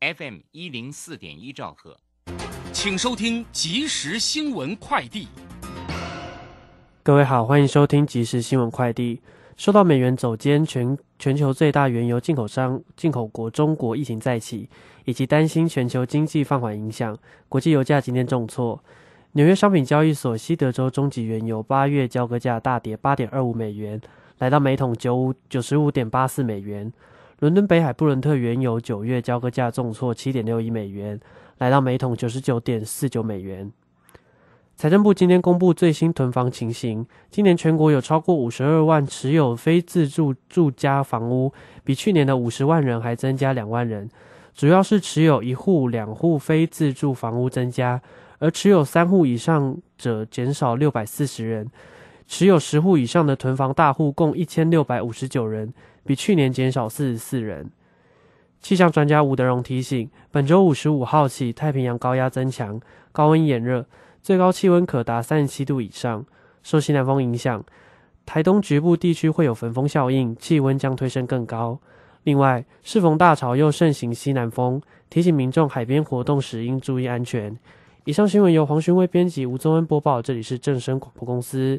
FM 一零四点一兆赫，请收听即时新闻快递。各位好，欢迎收听即时新闻快递。受到美元走坚、全全球最大原油进口商进口国中国疫情再起，以及担心全球经济放缓影响，国际油价今天重挫。纽约商品交易所西德州中级原油八月交割价大跌八点二五美元，来到每桶九五九十五点八四美元。伦敦北海布伦特原油九月交割价重挫七点六亿美元，来到每桶九十九点四九美元。财政部今天公布最新囤房情形，今年全国有超过五十二万持有非自住住家房屋，比去年的五十万人还增加两万人。主要是持有一户、两户非自住房屋增加，而持有三户以上者减少六百四十人。持有十户以上的囤房大户共一千六百五十九人。比去年减少四十四人。气象专家吴德荣提醒，本周五十五号起，太平洋高压增强，高温炎热，最高气温可达三十七度以上。受西南风影响，台东局部地区会有焚风效应，气温将推升更高。另外，适逢大潮又盛行西南风，提醒民众海边活动时应注意安全。以上新闻由黄勋威编辑，吴宗恩播报。这里是正声广播公司。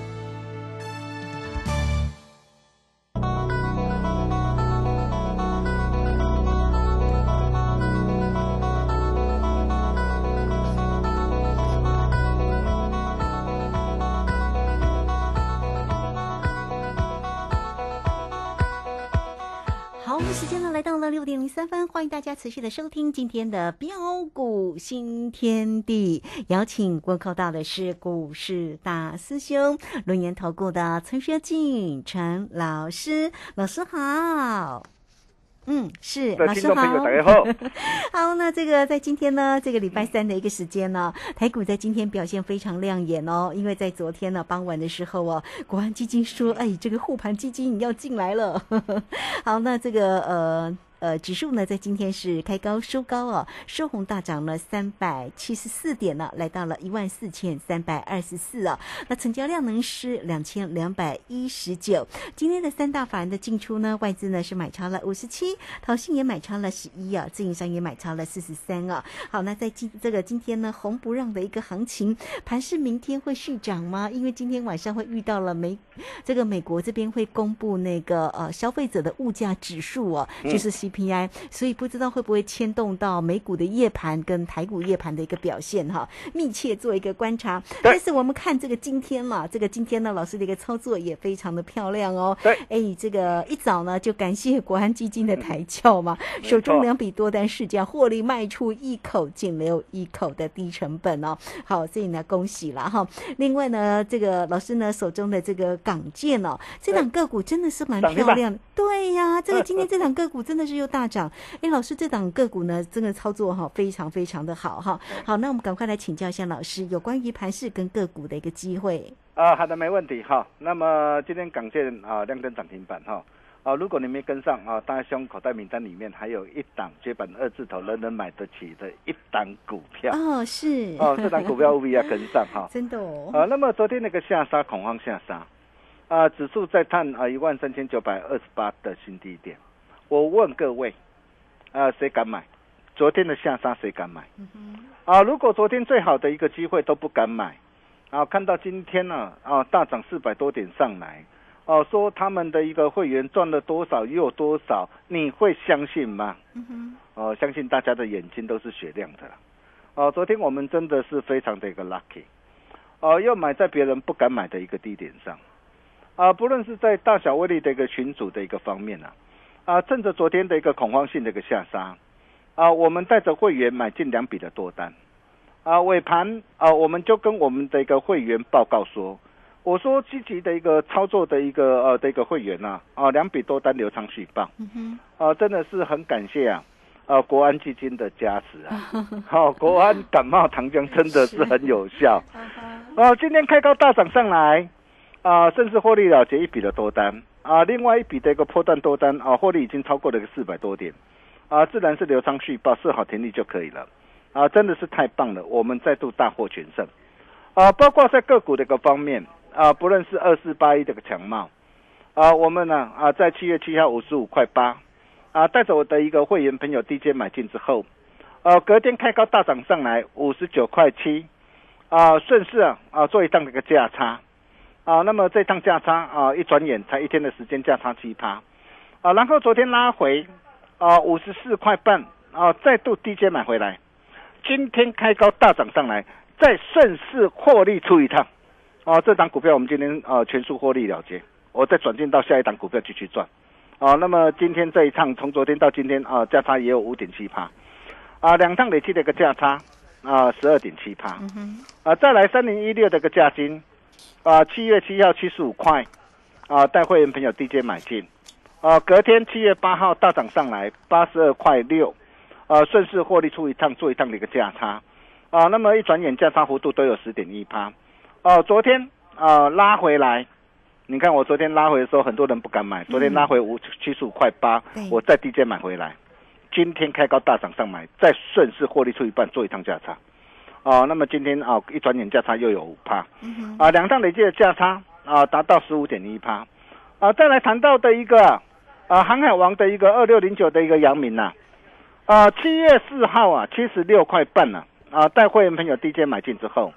六点零三分，欢迎大家持续的收听今天的标股新天地。邀请问候到的是股市大师兄轮研投顾的陈学进陈老师，老师好。嗯，是老师好。好，那这个在今天呢，这个礼拜三的一个时间呢，台股在今天表现非常亮眼哦，因为在昨天呢傍晚的时候哦，国安基金说，哎，这个护盘基金要进来了。好，那这个呃。呃，指数呢在今天是开高收高哦，收红大涨了三百七十四点呢，来到了一万四千三百二十四啊。那成交量呢是两千两百一十九。今天的三大法人的进出呢，外资呢是买超了五十七，淘信也买超了十一啊，自营商也买超了四十三啊。好，那在今这个今天呢，红不让的一个行情，盘是明天会续涨吗？因为今天晚上会遇到了美这个美国这边会公布那个呃消费者的物价指数哦，就是 C。P I，所以不知道会不会牵动到美股的夜盘跟台股夜盘的一个表现哈，密切做一个观察。但是我们看这个今天嘛，这个今天呢，老师的一个操作也非常的漂亮哦。对，哎，这个一早呢就感谢国安基金的抬轿嘛，手中两笔多单市价获利卖出一口，仅留一口的低成本哦。好，所以呢恭喜了哈。另外呢，这个老师呢手中的这个港建哦，这档个股真的是蛮漂亮的。对呀，这个今天这档个股真的是。又大涨，哎，老师，这档个股呢，真的操作哈，非常非常的好哈。好，那我们赶快来请教一下老师，有关于盘市跟个股的一个机会。啊，好的，没问题哈。那么今天港建啊，亮灯涨停板哈。啊，如果你没跟上啊，大胸口袋名单里面还有一档接板二字头，人人买得起的一档股票。哦，是。哦，这档股票务必要跟上哈。真的哦。啊，那么昨天那个下杀恐慌下杀。啊，指数在探啊一万三千九百二十八的新低点。我问各位，啊，谁敢买？昨天的下杀谁敢买？啊，如果昨天最好的一个机会都不敢买，啊，看到今天呢，啊，大涨四百多点上来，哦、说他们的一个会员赚了多少又有多少，你会相信吗？哦、相信大家的眼睛都是雪亮的啦。哦、昨天我们真的是非常的一个 lucky，哦、又买在别人不敢买的一个低点上，啊、不论是在大小威力的一个群组的一个方面啊，啊，趁着昨天的一个恐慌性的一个下杀，啊，我们带着会员买进两笔的多单，啊，尾盘啊，我们就跟我们的一个会员报告说，我说积极的一个操作的一个呃的一个会员呐、啊，两笔多单流畅续报，啊，真的是很感谢啊。啊，国安基金的加持啊，好、国安感冒糖浆真的是很有效。哦、今天开高大涨上来，啊，甚至获利了结一笔的多单啊，另外一笔的一个破断多单啊，获利已经超过了个四百多点。啊，自然是流畅续报，设好停利就可以了。啊，真的是太棒了，我们再度大获全胜。啊，包括在个股的一个方面啊，不论是二四八一这个强茂啊，我们呢啊，在七月七号五十五块八啊，带着我的一个会员朋友 DJ 买进之后，呃、隔天开高大涨上来五十九块七啊，顺势啊啊做一趟这个价差。啊，那么这趟价差啊，一转眼才一天的时间价差七趴，啊，然后昨天拉回啊五十四块半啊，再度低阶买回来，今天开高大涨上来，再顺势获利出一趟，啊，这档股票我们今天啊全数获利了结，我再转进到下一档股票继续赚，啊，那么今天这一趟从昨天到今天啊价差也有五点七趴，啊，两趟累计的一个价差啊十二点七趴，啊，再来三零一六的一个价金。啊，七月七号七十五块，啊，带会员朋友 DJ 买进，啊，隔天七月八号大涨上来八十二块六，啊，顺势获利出一趟，做一趟的一个价差，啊，那么一转眼价差幅度都有十点一趴，哦、昨天啊拉回来，你看我昨天拉回的时候，很多人不敢买，昨天拉回五七十五块八，我再 DJ 买回来，今天开高大涨上买，再顺势获利出一半，做一趟价差。哦，那么今天啊，一转眼价差又有五趴，啊，两趟累计的价差啊，达到十五点一趴，啊，再来谈到的一个啊，航海王的一个二六零九的一个阳明呐，啊，七月四号啊，七十六块半呢，啊，带会员朋友低阶买进之后，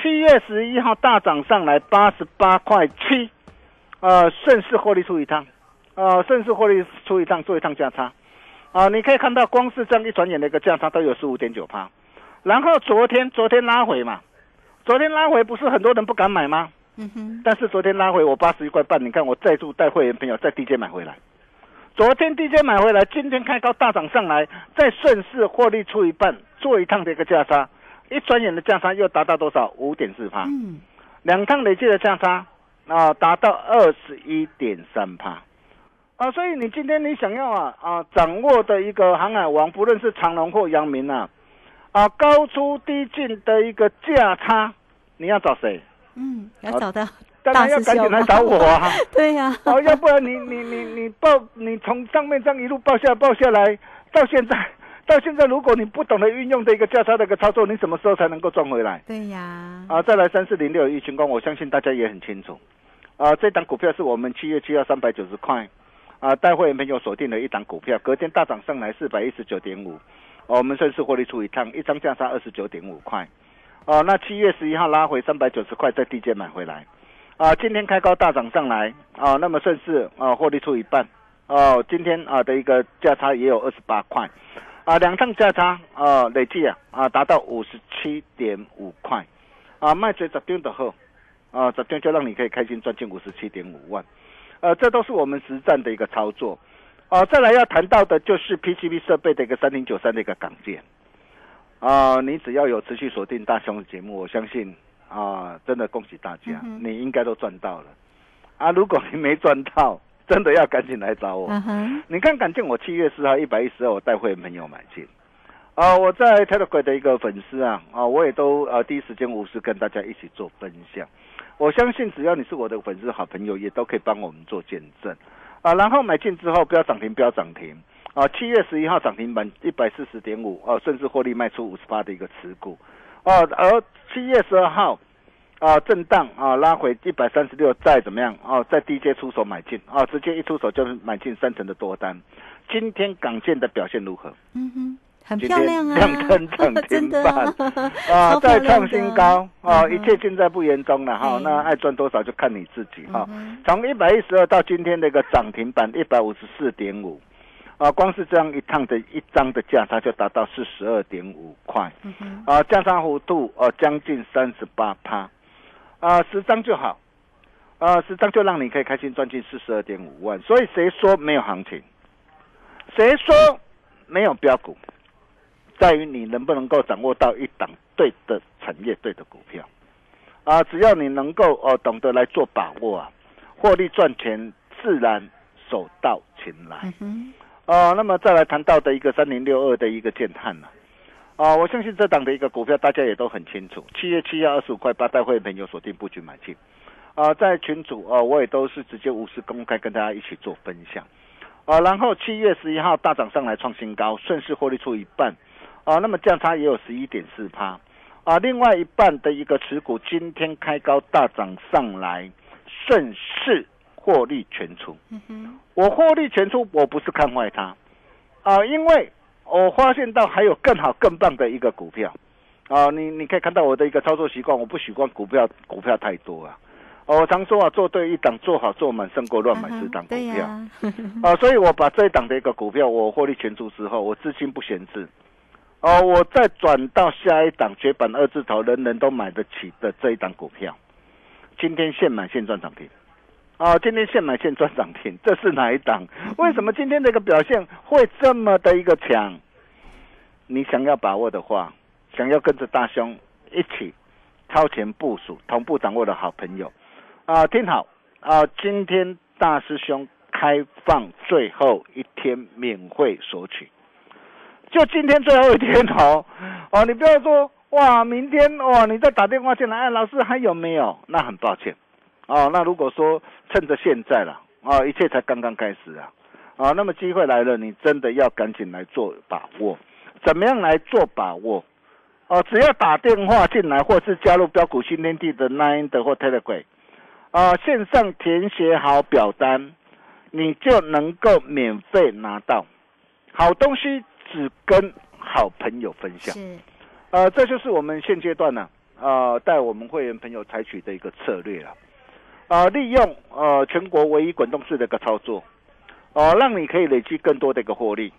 七月十一号大涨上来八十八块七，呃，顺势获利出一趟，呃，顺势获利出一趟，做一趟价差，啊，你可以看到光是这样一转眼的一个价差都有十五点九趴。然后昨天昨天拉回嘛，昨天拉回不是很多人不敢买吗？嗯哼，但是昨天拉回我八十一块半，你看我再度带会员朋友在低阶买回来，昨天低阶买回来，今天开高大涨上来，再顺势获利出一半，做一趟的一个价差，一转眼的价差又达到多少？五点四趴，嗯，两趟累计的价差啊，达到二十一点三趴。啊，所以你今天你想要啊啊掌握的一个航海王，不论是长隆或阳明啊，啊高出低进的一个价差，你要找谁？嗯，要找到当然要赶紧来找我啊！对呀、哦，要不然你你你你报你从上面这样一路报下报下来，到现在到现在，如果你不懂得运用的一个价差的一个操作，你什么时候才能够赚回来？对呀，啊，再来三四零六一群光，我相信大家也很清楚。啊，这档股票是我们七月七号三百九十块，啊，带会员朋友锁定了一档股票，隔天大涨上来四百一十九点五，哦我们顺势获利出一趟，一张价差二十九点五块。哦、那七月十一号拉回三百九十块，在地界买回来。啊，今天开高大涨上来，啊，那么顺势啊获利出一半。哦，今天啊的一个价差也有二十八块，啊，两趟价差啊累计啊啊达到五十七点五块，啊卖追十点的后，啊十点就让你可以开心赚进五十七点五万，呃，这都是我们实战的一个操作。哦、再来要谈到的就是 PCB 设备的一个三零九三的一个港建。啊、你只要有持续锁定大雄的节目，我相信啊、真的恭喜大家，嗯你应该都赚到了。啊，如果你没赚到，真的要赶紧来找我。嗯，你看，敢见我七月四号一百一十二，我带会员朋友买进。啊、我在 Telegram 的一个粉丝啊，啊，我也都呃第一时间无私跟大家一起做分享。我相信只要你是我的粉丝好朋友，也都可以帮我们做见证。啊，然后买进之后不要涨停，不要涨停。啊，七月十一号涨停板一百四十点五，哦，顺势获利卖出五十八的一个持股。哦、而七月十二号，啊，震荡啊，拉回一百三十六，再怎么样啊，在低阶出手买进啊，直接一出手就是买进三成的多单。今天港建的表现如何？嗯哼，很漂亮啊，亮灯涨停板啊，再亮创新高啊，嗯一切尽在不言中了哈。嗯那爱赚多少就看你自己哈嗯。从一百一十二到今天的一个涨停板一百五十四点五，啊，光是这样一趟的一张的价差就达到四十二点五块，啊，价差幅度呃将近三十八趴，啊，十张就好，啊，十张就让你可以开心赚进四十二点五万。所以谁说没有行情？谁说没有标股？在于你能不能够掌握到一档对的产业、对的股票啊！只要你能够哦懂得来做把握啊，获利赚钱自然手到擒来。嗯哼，哦，那么再来谈到的一个三零六二的一个建探呢、啊，我相信这档的一个股票大家也都很清楚，七月七号二十五块八，带会员朋友锁定布局买进。啊，在群组啊，我也都是直接无私公开跟大家一起做分享。啊，然后七月十一号大涨上来创新高，顺势获利出一半。啊，那么价差也有十一点四趴。啊，另外一半的一个持股今天开高大涨上来，顺势获利全出。我获利全出，我不是看坏它，啊，因为我发现到还有更好更棒的一个股票，啊，你你可以看到我的一个操作习惯，我不喜欢股票股票太多啊，哦我常说啊，做对一档做好做满胜过乱买十档股对票，呀，啊，所以我把这一档的一个股票我获利全出之后，我资金不闲置，哦，我再转到下一档绝版二字头，人人都买得起的这一档股票，今天现买现赚涨停。哦，今天现买现赚涨停，这是哪一档？为什么今天这个表现会这么的一个强？你想要把握的话，想要跟着大兄一起超前部署、同步掌握的好朋友啊，听好啊！今天大师兄开放最后一天免费索取，就今天最后一天哦哦，你不要说哇，明天哇，你再打电话进来，哎，老师还有没有？那很抱歉。哦，那如果说趁着现在了，哦，一切才刚刚开始啊，啊，那么机会来了，你真的要赶紧来做把握。怎么样来做把握？哦，只要打电话进来，或是加入标股新天地的 Nine 的或 Telegram，啊，线上填写好表单，你就能够免费拿到好东西，只跟好朋友分享。是，呃，这就是我们现阶段呢、呃，带我们会员朋友采取的一个策略了。啊、利用呃全国唯一滚动式的一个操作，哦、让你可以累积更多的一个获利，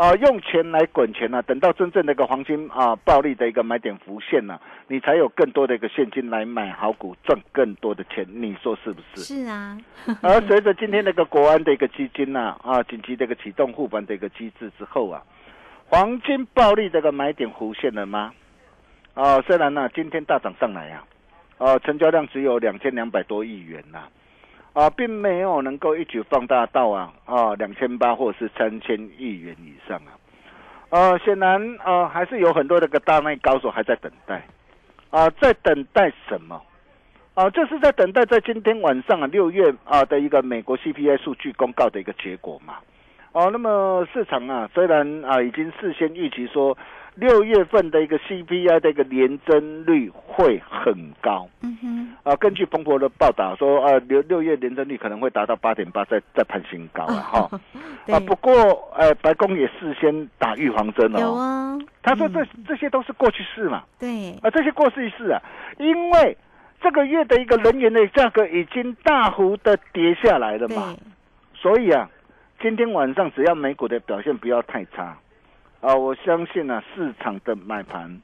啊、用钱来滚钱呢、等到真正的一个黄金啊、暴利的一个买点浮现呢、你才有更多的一个现金来买好股，赚更多的钱，你说是不是？是啊，而随着今天那个国安的一个基金呢、啊，紧急的一个启动护盘的一个机制之后啊，黄金暴利这个买点浮现了吗？啊，虽然呢、今天大涨上来啊，啊，成交量只有两千两百多亿元呐、啊，并没有能够一举放大到啊啊两千八或是三千亿元以上啊，呃，显然呃还是有很多的个大内高手还在等待，啊，在等待什么？啊，就是在等待在今天晚上啊六月啊的一个美国 CPI 数据公告的一个结果嘛。哦，那么市场啊虽然啊已经事先预期说六月份的一个 CPI 的一个年增率会很高。嗯哼，啊，根据彭博的报道说啊六六月年增率可能会达到八点八，再再攀新高了哈。对。啊，不过呃白宫也事先打预防针有哦，啊，他说这嗯。这些都是过去式嘛。对，啊，这些过去式啊，因为这个月的一个能源的价格已经大幅的跌下来了嘛，对，所以啊，今天晚上只要美股的表现不要太差，啊，我相信啊，市场的买盘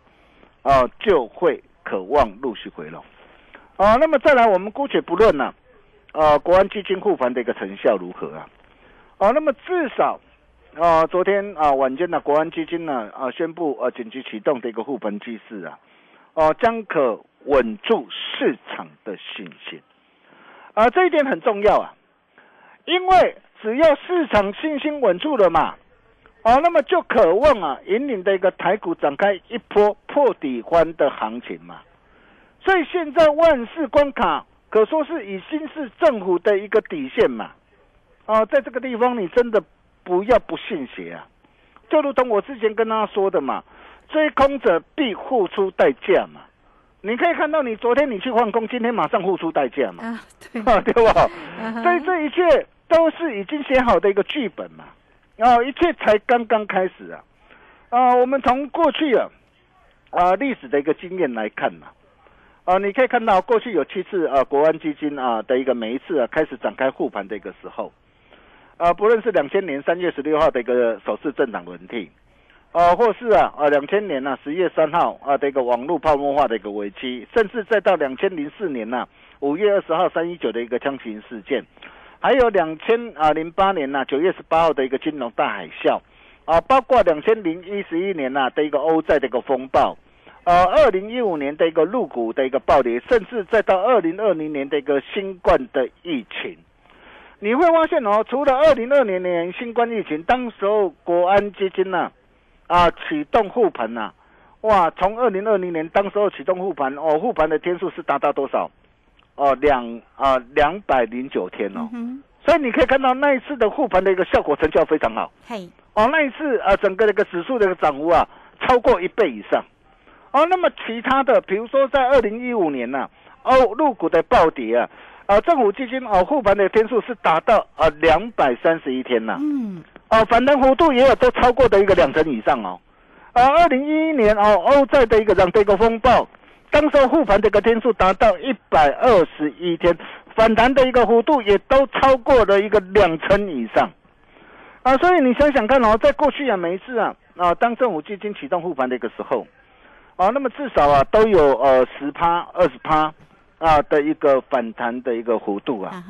啊就会渴望陆续回笼。啊，那么再来，我们姑且不论呢、啊，国安基金护盘的一个成效如何啊？啊，那么至少啊，昨天啊晚间呢、国安基金呢啊宣布呃紧急启动的一个护盘机制啊，哦、将可稳住市场的信心。啊，这一点很重要啊，因为只要市场信心稳住了嘛，哦，那么就渴望啊引领的一个台股展开一波破底翻的行情嘛。所以现在万事关卡可说是以新市政府的一个底线嘛。啊，在这个地方你真的不要不信邪啊，就如同我之前跟大家说的嘛，追空者必付出代价嘛。你可以看到，你昨天你去换工，今天马上付出代价嘛，啊，对，啊，对吧？啊所以这一切都是已经写好的一个剧本嘛，啊，一切才刚刚开始啊，啊，我们从过去啊，啊历史的一个经验来看嘛，啊，你可以看到过去有七次啊国安基金啊的一个每一次啊开始展开护盘的一个时候，啊，不论是两千年三月十六号的一个首次政党轮替。啊，或是啊啊，两千年呐十月三号啊的一个网络泡沫化的一个危机，甚至再到两千零四年呐五月二十号三一九的一个枪刑事件，还有两千啊零八年呐九月十八号的一个金融大海啸，啊，包括两千零一十一年呐的一个欧债的一个风暴，呃，二零一五年的一个入股的一个暴跌，甚至再到二零二零年的一个新冠的疫情，你会发现哦，除了二零二零年新冠疫情，当时候国安基金呐、啊启动护盘呐、哇，从二零二零年当时候启动护盘哦，护盘的天数是达到多少？哦，两啊两百零九天哦，嗯所以你可以看到那一次的护盘的一个效果成效非常好。嘿，哦，那一次啊，整个那个指数的一个涨幅啊，超过一倍以上。哦，那么其他的，比如说在二零一五年呐、哦，入股的暴跌啊，啊，政府基金哦护盘的天数是达到啊两百三十一天呐、嗯，哦，反弹幅度也有都超过的一个两成以上哦。啊，二零一一年哦，欧债的一个让这个风暴，当时候护盘的一个天数达到一百二十一天，反弹的一个幅度也都超过了一个两成以上。啊，所以你想想看哦，在过去啊，每一次啊啊，当政府基金启动护盘的一个时候，啊，那么至少啊都有呃十趴、二十趴啊的一个反弹的一个幅度啊。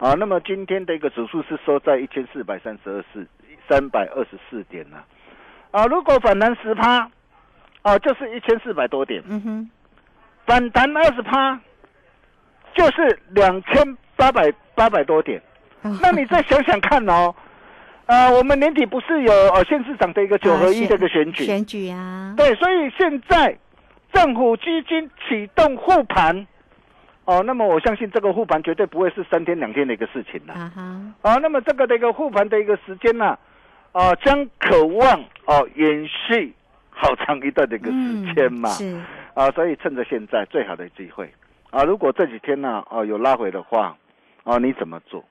啊那么今天的一个指数是收在一千四百三十二四三百二十四点呢、啊。如果反弹十趴，啊，就是一千四百多点；嗯哼，反弹二十趴，就是两千八百八百多点。那你再想想看哦，呃，我们年底不是有呃县市长的一个九合一这个选举？选举啊，对，所以现在政府基金启动护盘，哦，那么我相信这个护盘绝对不会是三天两天的一个事情了。啊哈，啊，那么这个的一个护盘的一个时间呢、啊，将渴望哦延续好长一段的一个时间嘛。是，啊，所以趁着现在最好的机会啊，如果这几天呢哦、有拉回的话，哦、你怎么做？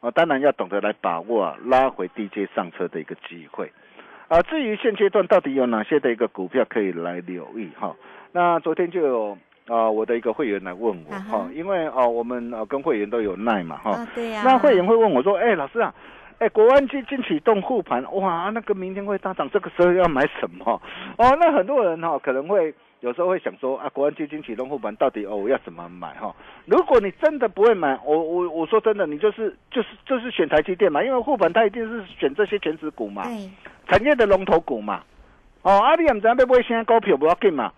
啊，当然要懂得来把握啊拉回低阶上车的一个机会。啊，至于现阶段到底有哪些的一个股票可以来留意哈？那昨天就有啊我的一个会员来问我啊哈哈，因为哦我们啊跟会员都有耐嘛哈，啊，对呀，那会员会问我说：“哎、老师啊，哎、国安基金启动护盘，哇，那个明天会大涨，这个时候要买什么？”哦，那很多人哈、可能会有时候会想说啊，国安基金启动护盘到底哦我要怎么买哈、如果你真的不会买，我我我说真的，你就是就是就是选台积电嘛，因为护盘它一定是选这些全职股嘛，对，产业的龙头股嘛。哦，阿里唔知道要买现在高票不要紧嘛。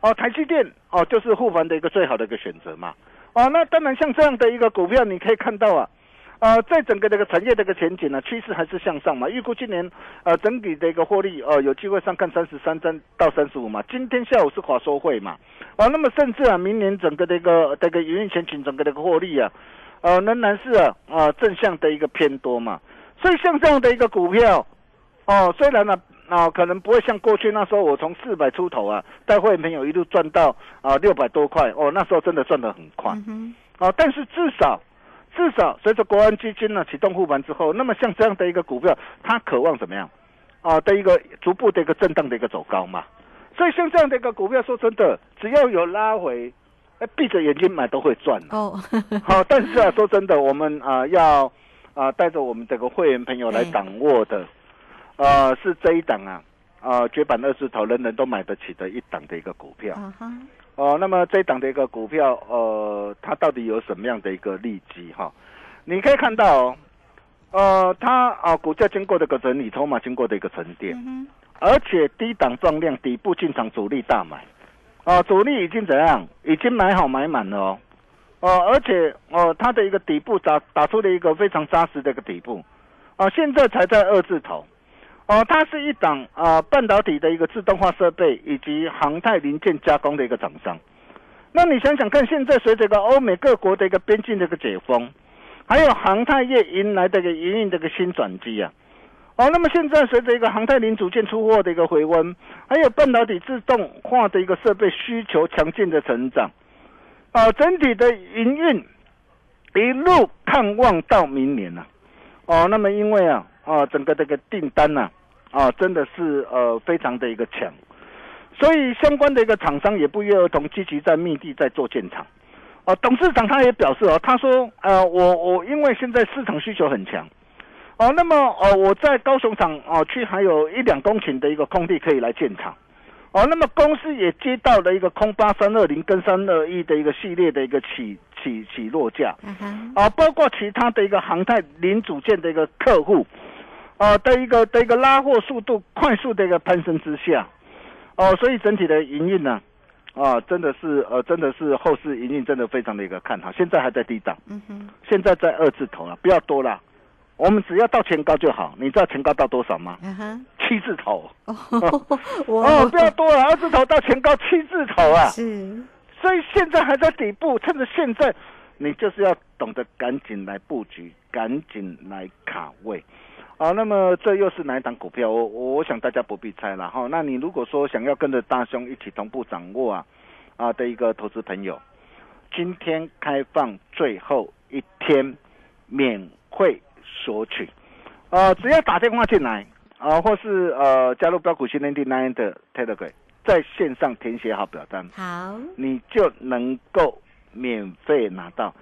哦，台积电哦就是护盘的一个最好的一个选择嘛。哦，那当然像这样的一个股票，你可以看到啊，呃，在整个这个产业的一个前景呢，趋势还是向上嘛。预估今年呃整体的一个获利呃有机会上看三十三三到三十五嘛。今天下午是华收会嘛，啊，那么甚至啊，明年整个的一个这个营运前景整个的一个获利啊，呃仍然是啊啊正向的一个偏多嘛。所以像这样的一个股票，哦，虽然呢。啊，可能不会像过去那时候，我从四百出头啊，带会员朋友一路赚到啊六百多块哦，那时候真的赚得很快。嗯啊，但是至少至少随着国安基金呢启动护盘之后，那么像这样的一个股票，它渴望怎么样啊的一个逐步的一个震荡的一个走高嘛。所以像这样的一个股票，说真的，只要有拉回，哎，闭着眼睛买都会赚哦，好、但是啊，说真的，我们啊要啊带着我们这个会员朋友来掌握的，呃，是这一档啊。啊，绝版二字头，人人都买得起的一档的一个股票。哦，那么这一档的一个股票，呃，它到底有什么样的一个利基哈？你可以看到哦，呃，它啊股价经过这个整理，筹码经过的一个沉淀，嗯而且低档放量，底部进场主力大买，啊，主力已经怎样？已经买好买满了哦，哦、而且哦、它的一个底部打打出了一个非常扎实的一个底部，啊，现在才在二字头。哦，它是一档啊、半导体的一个自动化设备以及航太零件加工的一个厂商。那你想想看，现在随着个欧美各国的一个边境的一个解封，还有航太业迎来的一个营运的一个新转机啊，哦，那么现在随着一个航太零组件出货的一个回温，还有半导体自动化的一个设备需求强劲的成长，啊，整体的营运一路看望到明年了、哦，那么因为啊，啊，整个这个订单呢、啊，真的是呃非常的一个强，所以相关的一个厂商也不约而同积极在密地在做建厂。哦，董事长他也表示哦，他说呃，我我因为现在市场需求很强。哦，那么哦，我在高雄厂哦区还有一两公顷的一个空地可以来建厂。哦，那么公司也接到了一个空八三二零跟三二一的一个系列的一个起起起落架。啊哈，啊，包括其他的一个航太零组件的一个客户，啊的一个的一个拉货速度快速的一个攀升之下，哦、所以整体的营运呢，啊，真的是呃，真的是后市营运真的非常的一个看好，现在还在低档，嗯哼，现在在二字头了，不要多了，我们只要到前高就好，你知道前高到多少吗？嗯哼，七字头，哦，哦，不要多了，二字头到前高七字头啊，是，所以现在还在底部，趁着现在，你就是要懂得赶紧来布局，赶紧来卡位。啊，那么这又是哪一档股票？我我我想大家不必猜了哈。那你如果说想要跟着大兄一起同步掌握啊啊的一个投资朋友，今天开放最后一天免费索取，呃，只要打电话进来啊，或是呃加入标股训练地 Nine 的 Telegram，在线上填写好表单，好，你就能够免费拿到。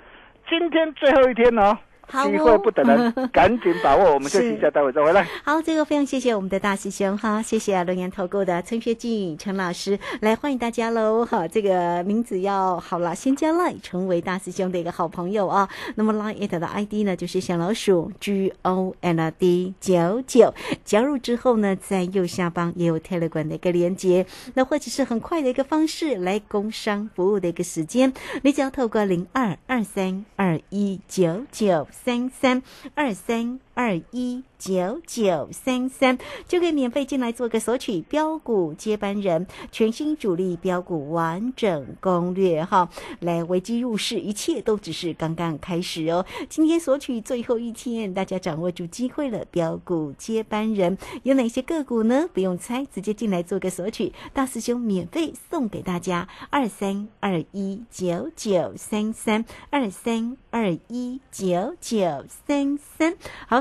今天最后一天哦机会不等人，赶紧把握。我们休息一下，待会再回来。好，这个非常谢谢我们的大师兄哈，谢谢龙岩投顾的陈学进陈老师来欢迎大家喽哈，这个名字要好了，先加 line 成为大师兄的一个好朋友啊。那么 line it 的 ID 呢就是小老鼠 G O L D 九九，加入之后呢，在右下方也有 Telegram 的一个连接，那或者是很快的一个方式来工商服务的一个时间，你只要透过零二二三二一九九三三二三。二一九九三三，就可以免费进来做个索取标股接班人全新主力标股完整攻略哈，来危机入市，一切都只是刚刚开始哦。今天索取最后一天，大家掌握住机会了，标股接班人有哪些个股呢？不用猜，直接进来做个索取，大师兄免费送给大家二三二一九九三三二三二一九九三三。好，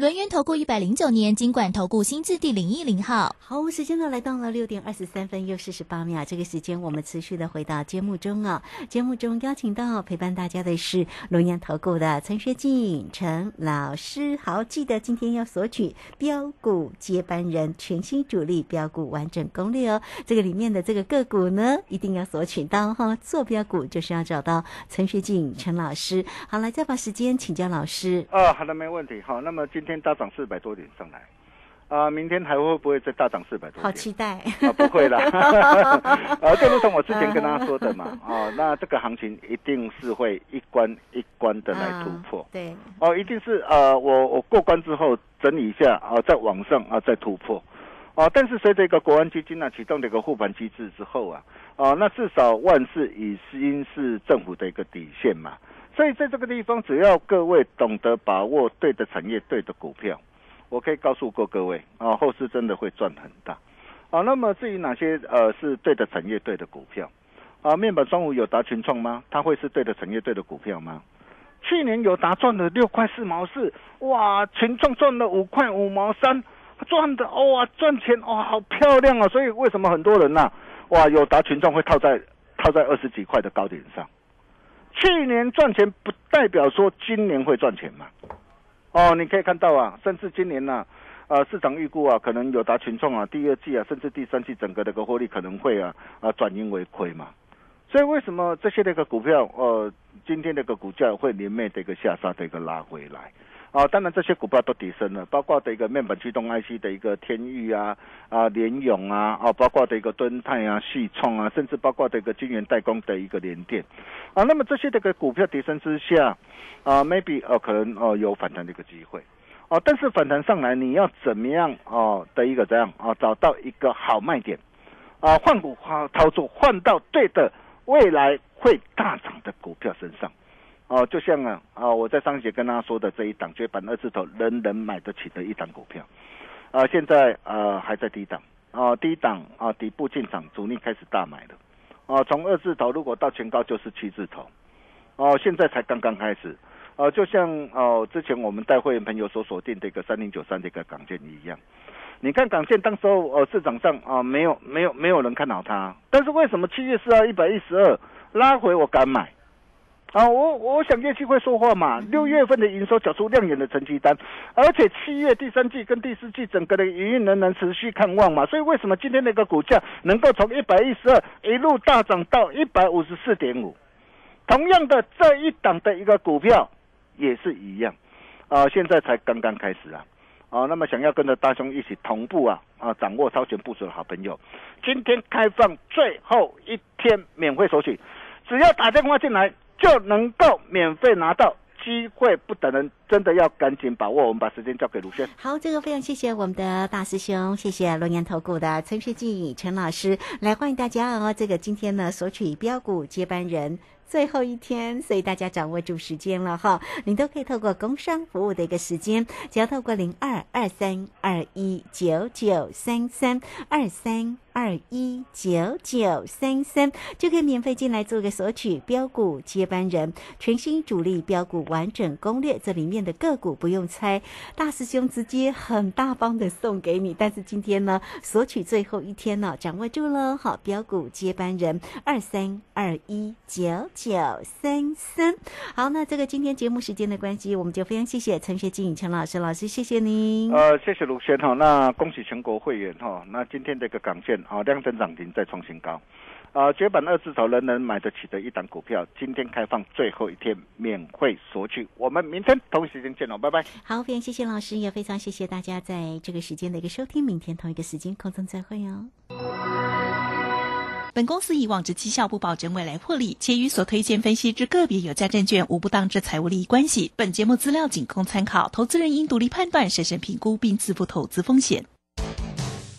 轮源投顾一百零九年金管投顾新字第零一零号。好，时间呢来到了六点二十三分又四十八秒，这个时间我们持续的回到节目中啊。节目中邀请到陪伴大家的是龙岩投顾的陈学进陈老师。好，记得今天要索取标股接班人全新主力标股完整攻略哦。这个里面的这个个股呢，一定要索取到哈。做标股就是要找到陈学进陈老师。好，来再把时间请教老师。啊，好的，没问题。好，那么今天大涨四百多点上来，啊，明天还会不会再大涨四百多点？好期待。啊，不会啦，啊，就如同我之前跟大家说的嘛，啊，那这个行情一定是会一关一关的来突破，对，哦，一定是呃，我我过关之后整理一下啊，再往上啊再突破，啊，但是随着一个国安基金呢、启动的一个护盘机制之后啊，啊，那至少万事已经是政府的一个底线嘛，所以在这个地方，只要各位懂得把握对的产业、对的股票，我可以告诉过各位啊，后市真的会赚很大。啊，那么至于哪些呃是对的产业、对的股票，啊，面板双五有达群创吗？它会是对的产业对的股票吗？去年有达赚了六块四毛四，哇，群创赚了五块五毛三，赚的哇赚钱哇好漂亮啊！所以为什么很多人呐、哇有达群创会套在套在二十几块的高点上？去年赚钱不代表说今年会赚钱嘛？哦，你可以看到啊，甚至今年呐、呃，市场预估啊，可能有达群众啊，第二季啊，甚至第三季整个的个获利可能会啊啊转盈为亏嘛。所以为什么这些那个股票，呃，今天那个股价会连袂的一个下杀的一个拉回来？啊，当然这些股票都提升了，包括的一个面板驱动 IC 的一个天域啊、啊联咏啊、啊，包括的一个敦泰啊、细创啊，甚至包括的一个晶圆代工的一个联电啊，那么这些的一个股票提升之下，啊，maybe 呃可能哦、有反弹的一个机会。哦，但是反弹上来，你要怎么样哦的一个怎样啊？找到一个好卖点啊，换股花操作，换到对的未来会大涨的股票身上。哦，就像啊啊，我在上一节跟大家说的这一档绝版二字头，人人买得起的一档股票，啊，现在呃还在低档。啊，低档啊底部进场，主力开始大买了，啊、从二字头如果到前高就是七字头，哦，现在才刚刚开始。呃，就像哦、之前我们带会员朋友所锁定的一个三零九三的一个港建一样，你看港建当时候呃市场上啊、没有没有没有人看好它，但是为什么七月四号一百一十二拉回我敢买？啊，我我想业绩会说话嘛。六月份的营收缴出亮眼的成绩单，而且七月第三季跟第四季整个的营运仍然持续看望嘛。所以为什么今天那个股价能够从一百一十二一路大涨到一百五十四点五？同样的这一档的一个股票也是一样，啊、现在才刚刚开始啊。啊，那么想要跟着大兄一起同步啊啊，掌握超前部署的好朋友，今天开放最后一天免费索取，只要打电话进来就能够免费拿到，机会不等人，真的要赶紧把握。我们把时间交给卢轩。好，这个非常谢谢我们的大师兄，谢谢龙岩投顾的陈学进陈老师，来欢迎大家哦。这个今天呢，索取标股接班人。最后一天，所以大家掌握住时间了哈，你都可以透过工商服务的一个时间，只要透过零二二三二一九九三三二三二一九九三三，就可以免费进来做个索取标股接班人全新主力标股完整攻略，这里面的个股不用猜，大师兄直接很大方的送给你。但是今天呢，索取最后一天呢，掌握住了，好标股接班人二三二一九九三三。好，那这个今天节目时间的关系，我们就非常谢谢陈学静陈老师老师，谢谢您。呃，谢谢卢轩哈，那恭喜全国会员哈，那今天这个港线啊，量增涨停再创新高，啊，绝版二字头人人买得起的一档股票，今天开放最后一天免费索取，我们明天同一时间见喽，拜拜。好，非常谢谢老师，也非常谢谢大家在这个时间的一个收听，明天同一个时间空中再会哦。本公司以往之绩效不保证未来获利，且与所推荐分析之个别有价证券无不当之财务利益关系。本节目资料仅供参考，投资人应独立判断、审慎评估并自负投资风险。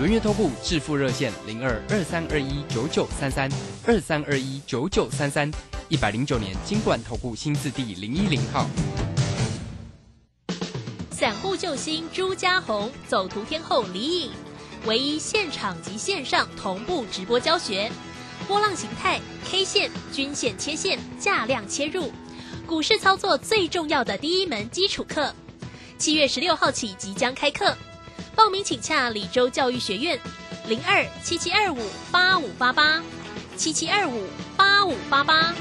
轮月投顾致富热线零二二三二一九九三三二三二一九九三三，一百零九年金管投顾新字第零一零号。散户救星朱家红，走图天后李颖，唯一现场及线上同步直播教学。波浪形态、K 线、均线切线、价量切入，股市操作最重要的第一门基础课。七月十六号起即将开课，报名请洽李州教育学院，零二七七二五八五八八，七七二五八五八八。